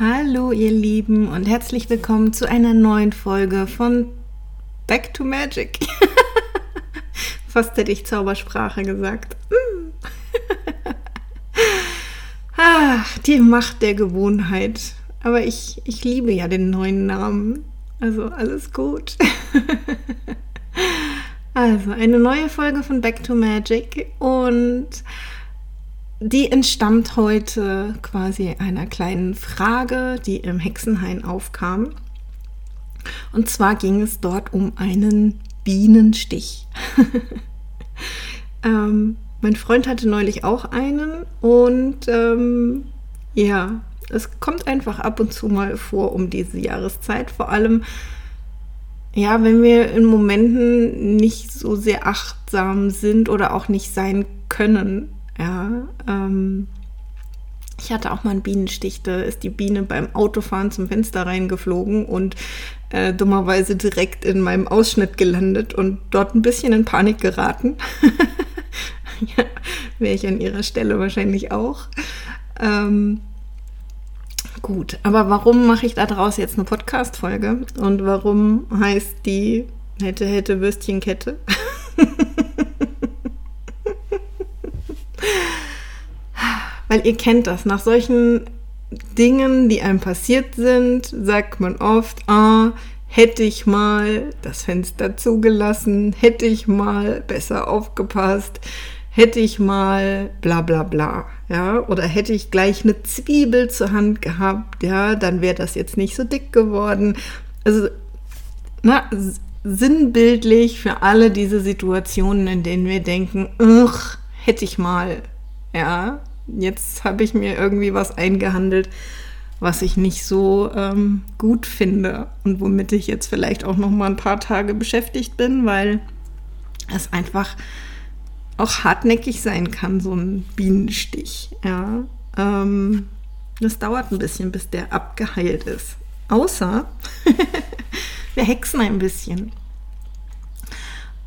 Hallo ihr Lieben und herzlich willkommen zu einer neuen Folge von Back to Magic. Fast hätte ich Zaubersprache gesagt. Ach, die Macht der Gewohnheit. Aber ich, ich liebe ja den neuen Namen. Also alles gut. also eine neue Folge von Back to Magic und die entstammt heute quasi einer kleinen Frage, die im Hexenhain aufkam. Und zwar ging es dort um einen Bienenstich. ähm, mein Freund hatte neulich auch einen und ähm, ja, es kommt einfach ab und zu mal vor um diese Jahreszeit. Vor allem, ja, wenn wir in Momenten nicht so sehr achtsam sind oder auch nicht sein können ja, ähm, ich hatte auch mal einen Bienenstich, da ist die Biene beim Autofahren zum Fenster reingeflogen und äh, dummerweise direkt in meinem Ausschnitt gelandet und dort ein bisschen in Panik geraten. ja, wäre ich an ihrer Stelle wahrscheinlich auch. Ähm, gut, aber warum mache ich da draus jetzt eine Podcast-Folge? Und warum heißt die hätte, hätte Würstchenkette? Weil ihr kennt das. Nach solchen Dingen, die einem passiert sind, sagt man oft, ah, hätte ich mal das Fenster zugelassen, hätte ich mal besser aufgepasst, hätte ich mal bla bla bla, ja, oder hätte ich gleich eine Zwiebel zur Hand gehabt, ja, dann wäre das jetzt nicht so dick geworden. Also, na, sinnbildlich für alle diese Situationen, in denen wir denken, hätte ich mal, ja, jetzt habe ich mir irgendwie was eingehandelt, was ich nicht so ähm, gut finde und womit ich jetzt vielleicht auch noch mal ein paar Tage beschäftigt bin, weil es einfach auch hartnäckig sein kann, so ein Bienenstich. Ja, ähm, das dauert ein bisschen, bis der abgeheilt ist. Außer wir hexen ein bisschen.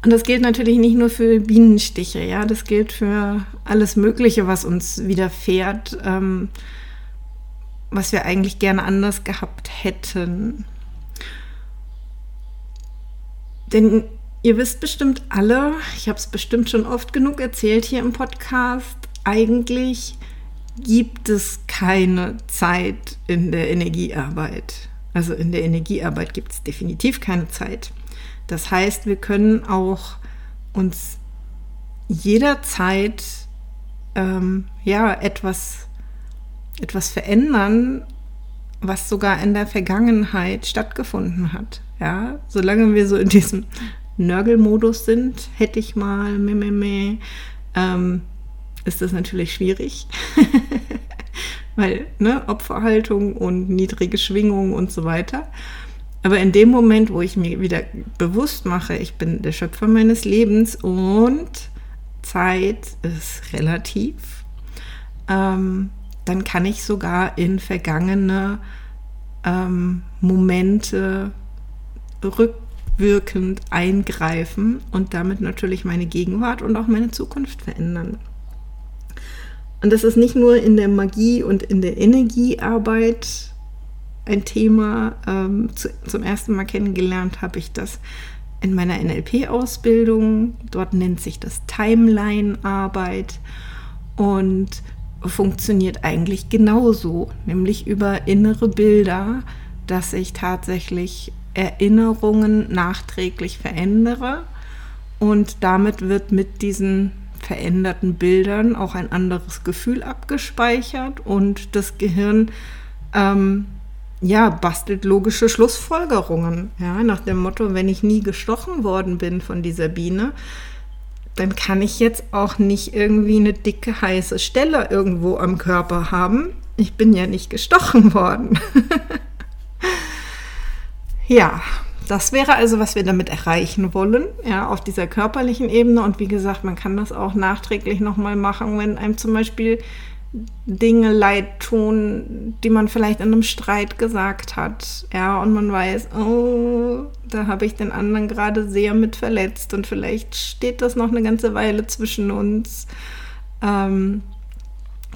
Und das gilt natürlich nicht nur für Bienenstiche, ja, das gilt für alles Mögliche, was uns widerfährt, ähm, was wir eigentlich gerne anders gehabt hätten. Denn ihr wisst bestimmt alle, ich habe es bestimmt schon oft genug erzählt hier im Podcast, eigentlich gibt es keine Zeit in der Energiearbeit. Also in der Energiearbeit gibt es definitiv keine Zeit. Das heißt, wir können auch uns jederzeit ähm, ja etwas, etwas verändern, was sogar in der Vergangenheit stattgefunden hat. Ja, solange wir so in diesem Nörgelmodus sind, hätte ich mal, meh, meh, meh, ähm, ist das natürlich schwierig. Weil, ne, Opferhaltung und niedrige Schwingung und so weiter. Aber in dem Moment, wo ich mir wieder bewusst mache, ich bin der Schöpfer meines Lebens und Zeit ist relativ, ähm, dann kann ich sogar in vergangene ähm, Momente rückwirkend eingreifen und damit natürlich meine Gegenwart und auch meine Zukunft verändern. Und das ist nicht nur in der Magie und in der Energiearbeit ein Thema. Ähm, zu, zum ersten Mal kennengelernt habe ich das in meiner NLP-Ausbildung. Dort nennt sich das Timeline-Arbeit und funktioniert eigentlich genauso, nämlich über innere Bilder, dass ich tatsächlich Erinnerungen nachträglich verändere und damit wird mit diesen veränderten Bildern auch ein anderes Gefühl abgespeichert und das Gehirn ähm, ja, bastelt logische Schlussfolgerungen. Ja, nach dem Motto, wenn ich nie gestochen worden bin von dieser Biene, dann kann ich jetzt auch nicht irgendwie eine dicke, heiße Stelle irgendwo am Körper haben. Ich bin ja nicht gestochen worden. ja, das wäre also, was wir damit erreichen wollen, ja, auf dieser körperlichen Ebene. Und wie gesagt, man kann das auch nachträglich nochmal machen, wenn einem zum Beispiel Dinge leid tun, die man vielleicht in einem Streit gesagt hat. Ja, und man weiß, oh, da habe ich den anderen gerade sehr mit verletzt und vielleicht steht das noch eine ganze Weile zwischen uns. Ähm,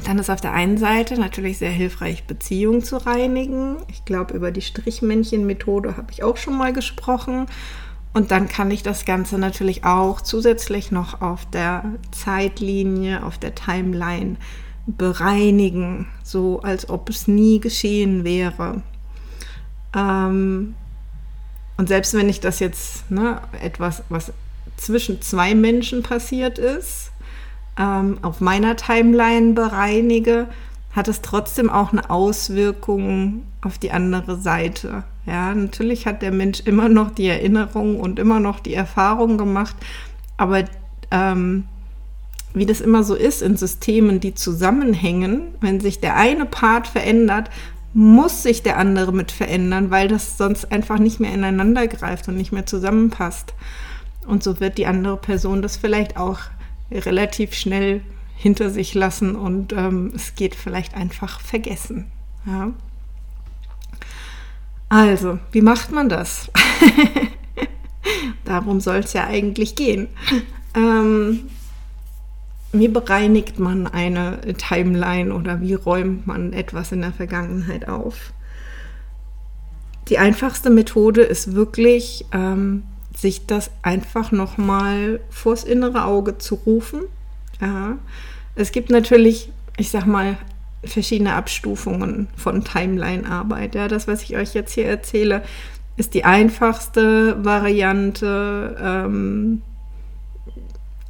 Dann ist auf der einen Seite natürlich sehr hilfreich, Beziehungen zu reinigen. Ich glaube, über die Strichmännchen-Methode habe ich auch schon mal gesprochen. Und dann kann ich das Ganze natürlich auch zusätzlich noch auf der Zeitlinie, auf der Timeline bereinigen, so als ob es nie geschehen wäre. Ähm, und selbst wenn ich das jetzt ne, etwas, was zwischen zwei Menschen passiert ist, ähm, auf meiner Timeline bereinige, hat es trotzdem auch eine Auswirkung auf die andere Seite. Ja, natürlich hat der Mensch immer noch die Erinnerung und immer noch die Erfahrung gemacht, aber ähm, wie das immer so ist in Systemen, die zusammenhängen, wenn sich der eine Part verändert, muss sich der andere mit verändern, weil das sonst einfach nicht mehr ineinander greift und nicht mehr zusammenpasst. Und so wird die andere Person das vielleicht auch relativ schnell hinter sich lassen und ähm, es geht vielleicht einfach vergessen. Ja. Also, wie macht man das? Darum soll es ja eigentlich gehen. Ähm, wie bereinigt man eine Timeline oder wie räumt man etwas in der Vergangenheit auf? Die einfachste Methode ist wirklich, ähm, sich das einfach nochmal vors innere Auge zu rufen. Ja. Es gibt natürlich, ich sag mal, verschiedene Abstufungen von Timeline-Arbeit. Ja. Das, was ich euch jetzt hier erzähle, ist die einfachste Variante. Ähm,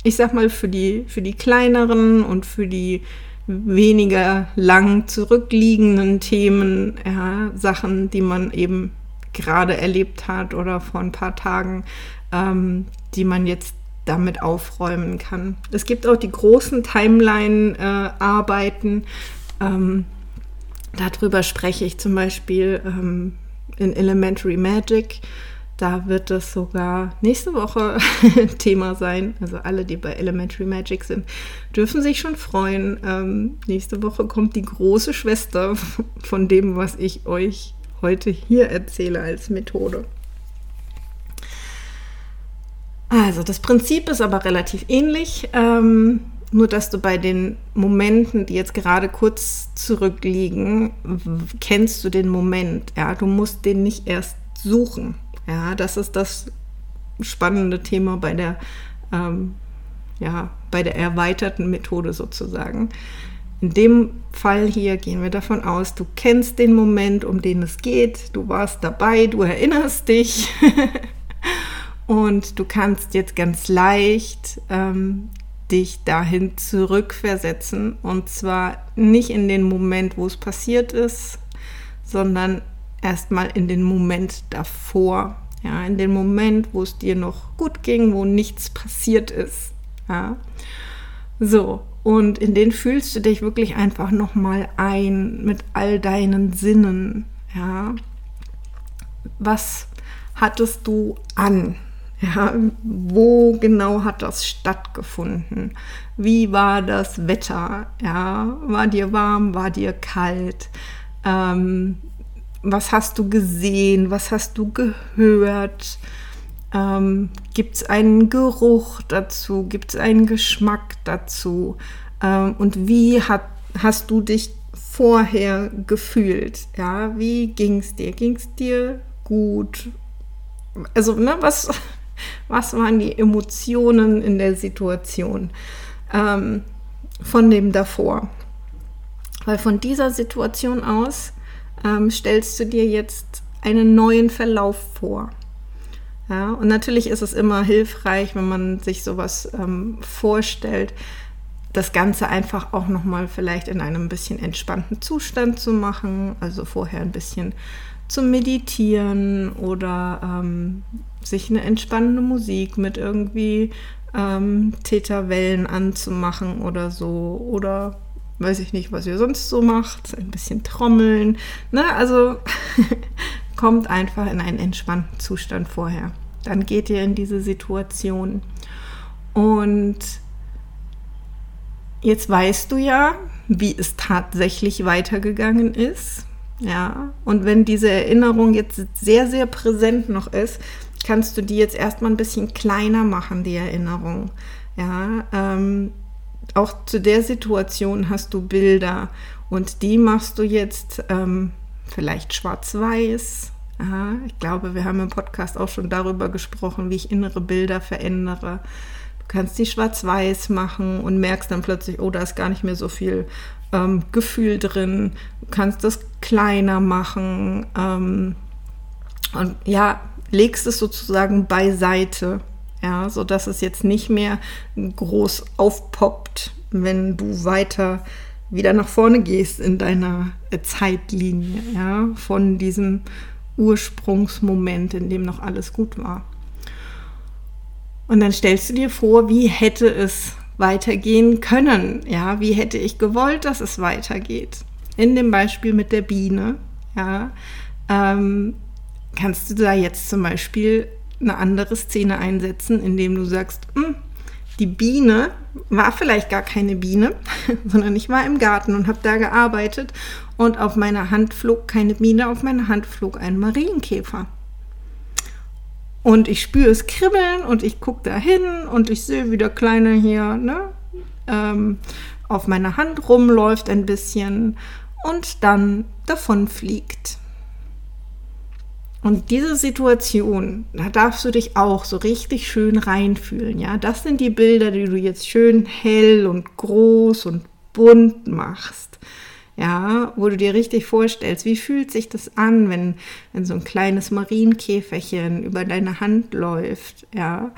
ich sag mal, für die, für die kleineren und für die weniger lang zurückliegenden Themen, ja, Sachen, die man eben gerade erlebt hat oder vor ein paar Tagen, ähm, die man jetzt damit aufräumen kann. Es gibt auch die großen Timeline-Arbeiten. Äh, ähm, darüber spreche ich zum Beispiel ähm, in Elementary Magic. Da wird es sogar nächste Woche Thema sein. Also alle, die bei Elementary Magic sind, dürfen sich schon freuen. Ähm, nächste Woche kommt die große Schwester von dem, was ich euch heute hier erzähle als Methode. Also das Prinzip ist aber relativ ähnlich, ähm, nur dass du bei den Momenten, die jetzt gerade kurz zurückliegen, kennst du den Moment. Ja, du musst den nicht erst suchen. Ja, das ist das spannende Thema bei der, ähm, ja, bei der erweiterten Methode sozusagen. In dem Fall hier gehen wir davon aus, du kennst den Moment, um den es geht, du warst dabei, du erinnerst dich. Und du kannst jetzt ganz leicht ähm, dich dahin zurückversetzen. Und zwar nicht in den Moment, wo es passiert ist, sondern erstmal in den Moment davor, ja, in den Moment, wo es dir noch gut ging, wo nichts passiert ist. Ja. So, und in den fühlst du dich wirklich einfach nochmal ein mit all deinen Sinnen. Ja. Was hattest du an? Ja, wo genau hat das stattgefunden? Wie war das Wetter? Ja, war dir warm? War dir kalt? Ähm, was hast du gesehen? Was hast du gehört? Ähm, Gibt es einen Geruch dazu? Gibt es einen Geschmack dazu? Ähm, und wie hat, hast du dich vorher gefühlt? Ja, wie ging es dir? Ging es dir gut? Also, ne, was, was waren die Emotionen in der Situation ähm, von dem davor? Weil von dieser Situation aus ähm, stellst du dir jetzt einen neuen Verlauf vor. Ja, und natürlich ist es immer hilfreich, wenn man sich sowas ähm, vorstellt, das Ganze einfach auch nochmal vielleicht in einem bisschen entspannten Zustand zu machen, also vorher ein bisschen zu meditieren oder ähm, sich eine entspannende Musik mit irgendwie ähm, Täterwellen anzumachen oder so oder weiß ich nicht, was ihr sonst so macht, ein bisschen trommeln, ne? also kommt einfach in einen entspannten Zustand vorher. Dann geht ihr in diese Situation. Und jetzt weißt du ja, wie es tatsächlich weitergegangen ist. Ja, und wenn diese Erinnerung jetzt sehr, sehr präsent noch ist, kannst du die jetzt erstmal ein bisschen kleiner machen, die Erinnerung. Ja, ähm, auch zu der Situation hast du Bilder und die machst du jetzt ähm, vielleicht schwarz-weiß. Ich glaube, wir haben im Podcast auch schon darüber gesprochen, wie ich innere Bilder verändere. Du kannst die schwarz-weiß machen und merkst dann plötzlich, oh, da ist gar nicht mehr so viel ähm, Gefühl drin. Du kannst das kleiner machen ähm, und ja, legst es sozusagen beiseite, ja, sodass es jetzt nicht mehr groß aufpoppt, wenn du weiter wieder nach vorne gehst in deiner äh, Zeitlinie, ja, von diesem Ursprungsmoment, in dem noch alles gut war. Und dann stellst du dir vor, wie hätte es weitergehen können? Ja, wie hätte ich gewollt, dass es weitergeht? In dem Beispiel mit der Biene, ja, ähm, kannst du da jetzt zum Beispiel eine andere Szene einsetzen, indem du sagst, hm, die Biene war vielleicht gar keine Biene, sondern ich war im Garten und habe da gearbeitet und auf meiner Hand flog keine Biene, auf meiner Hand flog ein Marienkäfer. Und ich spüre es kribbeln und ich gucke da hin und ich sehe, wie der Kleine hier ne, ähm, auf meiner Hand rumläuft ein bisschen und dann davon fliegt. Und diese Situation, da darfst du dich auch so richtig schön reinfühlen. Ja, das sind die Bilder, die du jetzt schön hell und groß und bunt machst. Ja, wo du dir richtig vorstellst, wie fühlt sich das an, wenn, wenn so ein kleines Marienkäferchen über deine Hand läuft. Ja,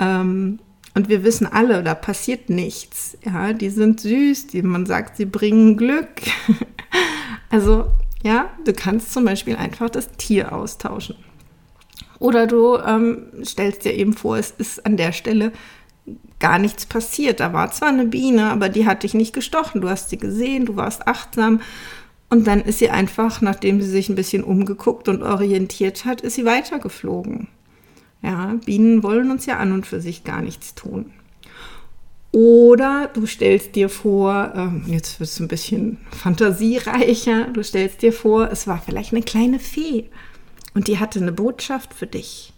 ähm, und wir wissen alle, da passiert nichts. Ja, die sind süß, die, man sagt, sie bringen Glück. also ja, du kannst zum Beispiel einfach das Tier austauschen. Oder du ähm, stellst dir eben vor, es ist an der Stelle gar nichts passiert. Da war zwar eine Biene, aber die hat dich nicht gestochen. Du hast sie gesehen, du warst achtsam. Und dann ist sie einfach, nachdem sie sich ein bisschen umgeguckt und orientiert hat, ist sie weitergeflogen. Ja, Bienen wollen uns ja an und für sich gar nichts tun. Oder du stellst dir vor, ähm, jetzt wird es ein bisschen fantasiereicher, du stellst dir vor, es war vielleicht eine kleine Fee und die hatte eine Botschaft für dich.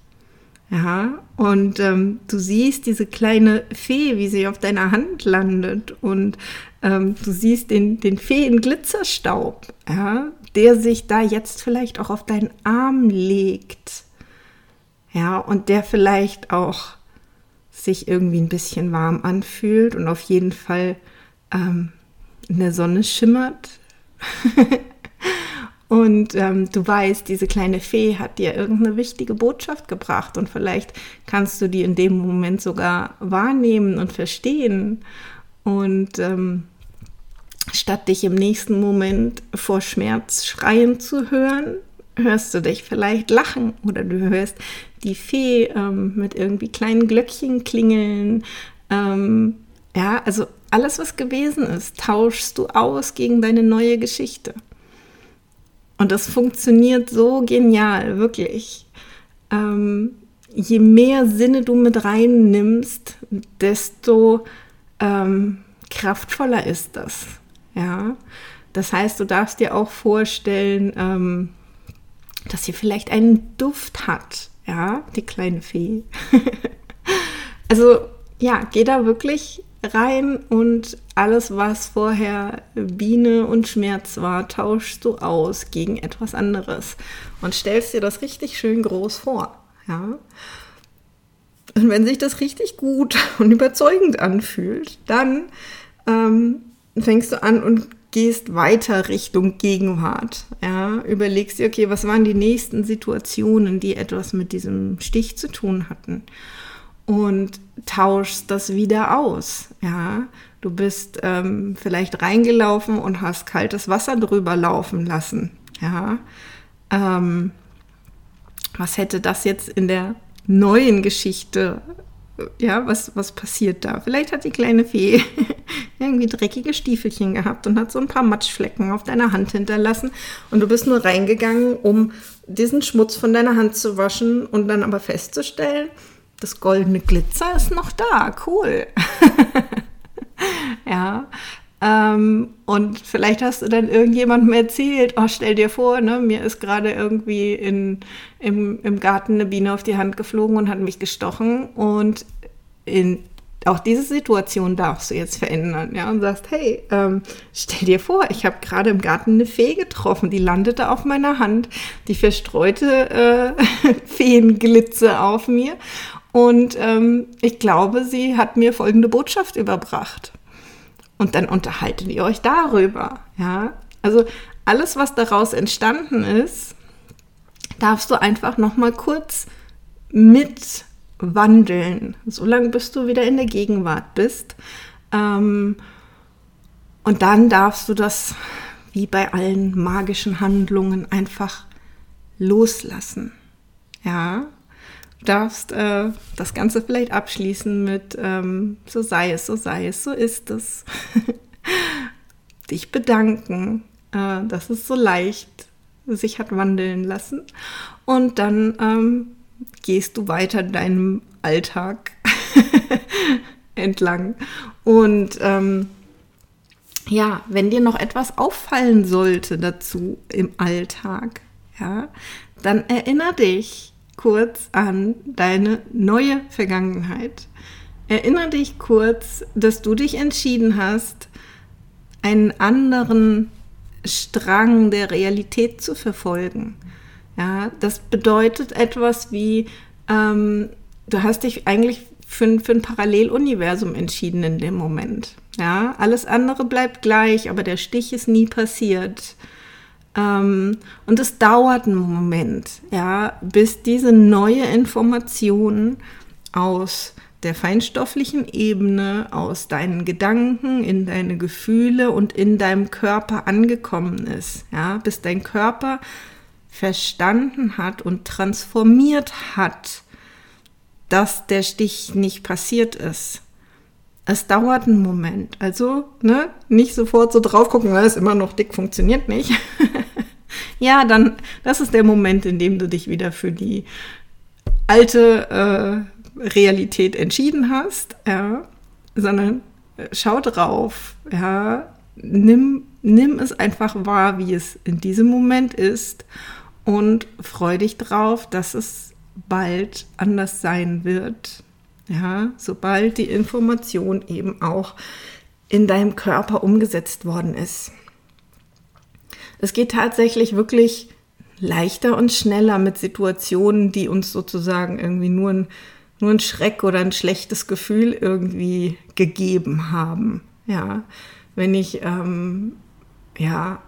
Ja, und ähm, du siehst diese kleine Fee, wie sie auf deiner Hand landet und ähm, du siehst den, den Feen-Glitzerstaub, ja, der sich da jetzt vielleicht auch auf deinen Arm legt. Ja, und der vielleicht auch sich irgendwie ein bisschen warm anfühlt und auf jeden Fall ähm, in der Sonne schimmert. und ähm, du weißt, diese kleine Fee hat dir irgendeine wichtige Botschaft gebracht und vielleicht kannst du die in dem Moment sogar wahrnehmen und verstehen. Und ähm, statt dich im nächsten Moment vor Schmerz schreien zu hören, hörst du dich vielleicht lachen oder du hörst die Fee ähm, mit irgendwie kleinen Glöckchen klingeln. Ähm, ja, also alles, was gewesen ist, tauschst du aus gegen deine neue Geschichte. Und das funktioniert so genial, wirklich. Ähm, je mehr Sinne du mit reinnimmst, desto ähm, kraftvoller ist das. Ja, das heißt, du darfst dir auch vorstellen, ähm, dass sie vielleicht einen Duft hat. Ja, die kleine Fee. also ja, geh da wirklich rein und alles, was vorher Biene und Schmerz war, tauschst du aus gegen etwas anderes und stellst dir das richtig schön groß vor. Ja. Und wenn sich das richtig gut und überzeugend anfühlt, dann ähm, fängst du an und gehst weiter Richtung Gegenwart. Ja, überlegst dir, okay, was waren die nächsten Situationen, die etwas mit diesem Stich zu tun hatten? Und tauschst das wieder aus. Ja, du bist ähm, vielleicht reingelaufen und hast kaltes Wasser drüber laufen lassen. Ja, ähm, was hätte das jetzt in der neuen Geschichte ja, was, was passiert da? Vielleicht hat die kleine Fee irgendwie dreckige Stiefelchen gehabt und hat so ein paar Matschflecken auf deiner Hand hinterlassen. Und du bist nur reingegangen, um diesen Schmutz von deiner Hand zu waschen und dann aber festzustellen, das goldene Glitzer ist noch da. Cool. ja. Ähm, und vielleicht hast du dann irgendjemandem erzählt, oh, stell dir vor, ne, mir ist gerade irgendwie in, im, im Garten eine Biene auf die Hand geflogen und hat mich gestochen. Und in auch diese Situation darfst du jetzt verändern, ja, und sagst, hey, ähm, stell dir vor, ich habe gerade im Garten eine Fee getroffen, die landete auf meiner Hand, die verstreute äh, Feenglitze auf mir und ähm, ich glaube, sie hat mir folgende Botschaft überbracht. Und dann unterhaltet ihr euch darüber, ja. Also alles, was daraus entstanden ist, darfst du einfach noch mal kurz mit wandeln, solange bis du wieder in der Gegenwart bist. Ähm, und dann darfst du das, wie bei allen magischen Handlungen, einfach loslassen. Ja, du darfst äh, das Ganze vielleicht abschließen mit ähm, so sei es, so sei es, so ist es. Dich bedanken, äh, dass es so leicht sich hat wandeln lassen. Und dann ähm, gehst du weiter deinem Alltag entlang. Und ähm, ja, wenn dir noch etwas auffallen sollte dazu im Alltag, ja, dann erinnere dich kurz an deine neue Vergangenheit. Erinnere dich kurz, dass du dich entschieden hast, einen anderen Strang der Realität zu verfolgen. Ja, das bedeutet etwas wie, ähm, du hast dich eigentlich für, für ein Paralleluniversum entschieden in dem Moment. Ja, alles andere bleibt gleich, aber der Stich ist nie passiert. Ähm, und es dauert einen Moment, ja, bis diese neue Information aus der feinstofflichen Ebene, aus deinen Gedanken, in deine Gefühle und in deinem Körper angekommen ist, ja, bis dein Körper verstanden hat und transformiert hat, dass der Stich nicht passiert ist. Es dauert einen Moment. Also, ne, nicht sofort so drauf gucken, weil es immer noch dick funktioniert nicht. ja, dann, das ist der Moment, in dem du dich wieder für die alte äh, Realität entschieden hast, ja, sondern äh, schau drauf, ja, nimm, nimm es einfach wahr, wie es in diesem Moment ist und freu dich drauf, dass es bald anders sein wird. Ja, sobald die Information eben auch in deinem Körper umgesetzt worden ist. Es geht tatsächlich wirklich leichter und schneller mit Situationen, die uns sozusagen irgendwie nur ein, nur ein Schreck oder ein schlechtes Gefühl irgendwie gegeben haben. Ja, wenn ich ähm, ja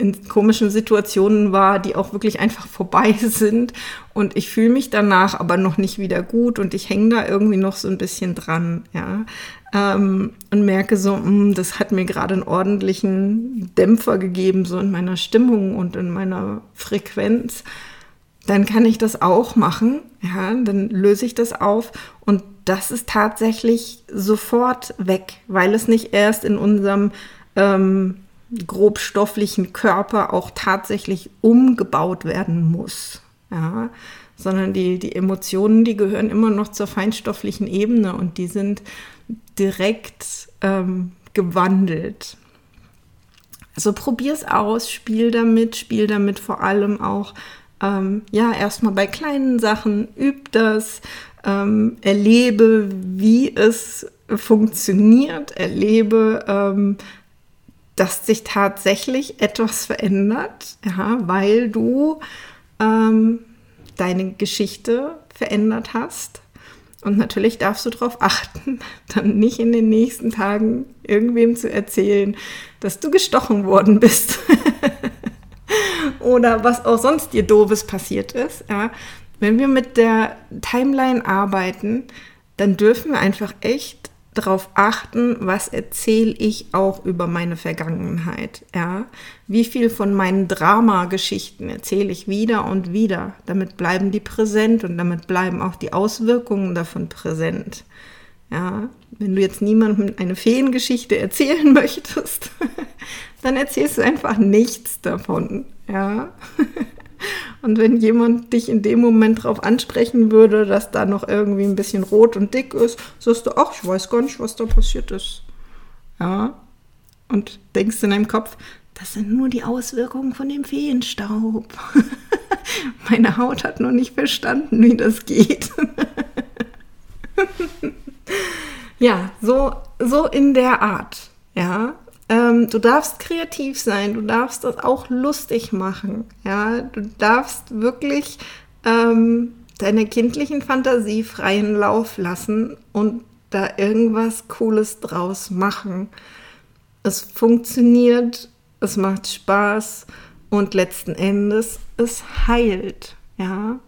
in komischen Situationen war, die auch wirklich einfach vorbei sind. Und ich fühle mich danach aber noch nicht wieder gut und ich hänge da irgendwie noch so ein bisschen dran, ja. Ähm, und merke so, mh, hm, das hat mir gerade einen ordentlichen Dämpfer gegeben, so in meiner Stimmung und in meiner Frequenz. Dann kann ich das auch machen, ja, dann löse ich das auf und das ist tatsächlich sofort weg, weil es nicht erst in unserem ähm, grobstofflichen Körper auch tatsächlich umgebaut werden muss. Ja, sondern die, die Emotionen, die gehören immer noch zur feinstofflichen Ebene und die sind direkt ähm, gewandelt. Also probier es aus, spiel damit, spiel damit vor allem auch, ähm, ja, erstmal bei kleinen Sachen, üb das, ähm, erlebe, wie es funktioniert, erlebe, ähm, dass sich tatsächlich etwas verändert, ja, weil du ähm, deine Geschichte verändert hast. Und natürlich darfst du darauf achten, dann nicht in den nächsten Tagen irgendwem zu erzählen, dass du gestochen worden bist. Oder was auch sonst dir doofes passiert ist. Ja. Wenn wir mit der Timeline arbeiten, dann dürfen wir einfach echt darauf achten, was erzähle ich auch über meine Vergangenheit. Ja? Wie viel von meinen Dramageschichten erzähle ich wieder und wieder. Damit bleiben die präsent und damit bleiben auch die Auswirkungen davon präsent. Ja, wenn du jetzt niemandem eine Feengeschichte erzählen möchtest, dann erzählst du einfach nichts davon. Ja. Und wenn jemand dich in dem Moment darauf ansprechen würde, dass da noch irgendwie ein bisschen rot und dick ist, sagst du, ach, ich weiß gar nicht, was da passiert ist. Ja. Und denkst in deinem Kopf, das sind nur die Auswirkungen von dem Feenstaub. Meine Haut hat noch nicht verstanden, wie das geht. Ja, so, so in der Art. Ja, ähm, du darfst kreativ sein, du darfst das auch lustig machen. Ja, du darfst wirklich ähm, deiner kindlichen Fantasie freien Lauf lassen und da irgendwas Cooles draus machen. Es funktioniert, es macht Spaß und letzten Endes es heilt. Ja.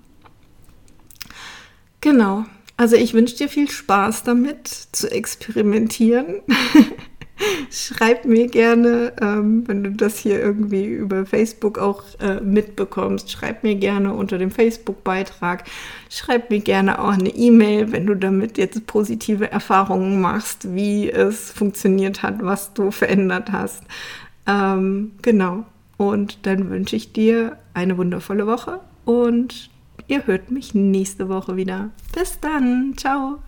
Genau. Also ich wünsche dir viel Spaß damit zu experimentieren. Schreib mir gerne, ähm, wenn du das hier irgendwie über Facebook auch äh, mitbekommst, schreib mir gerne unter dem Facebook-Beitrag. Schreib mir gerne auch eine E-Mail, wenn du damit jetzt positive Erfahrungen machst, wie es funktioniert hat, was du verändert hast. Ähm, genau. Und dann wünsche ich dir eine wundervolle Woche und ihr hört mich nächste Woche wieder. Bis dann. Ciao.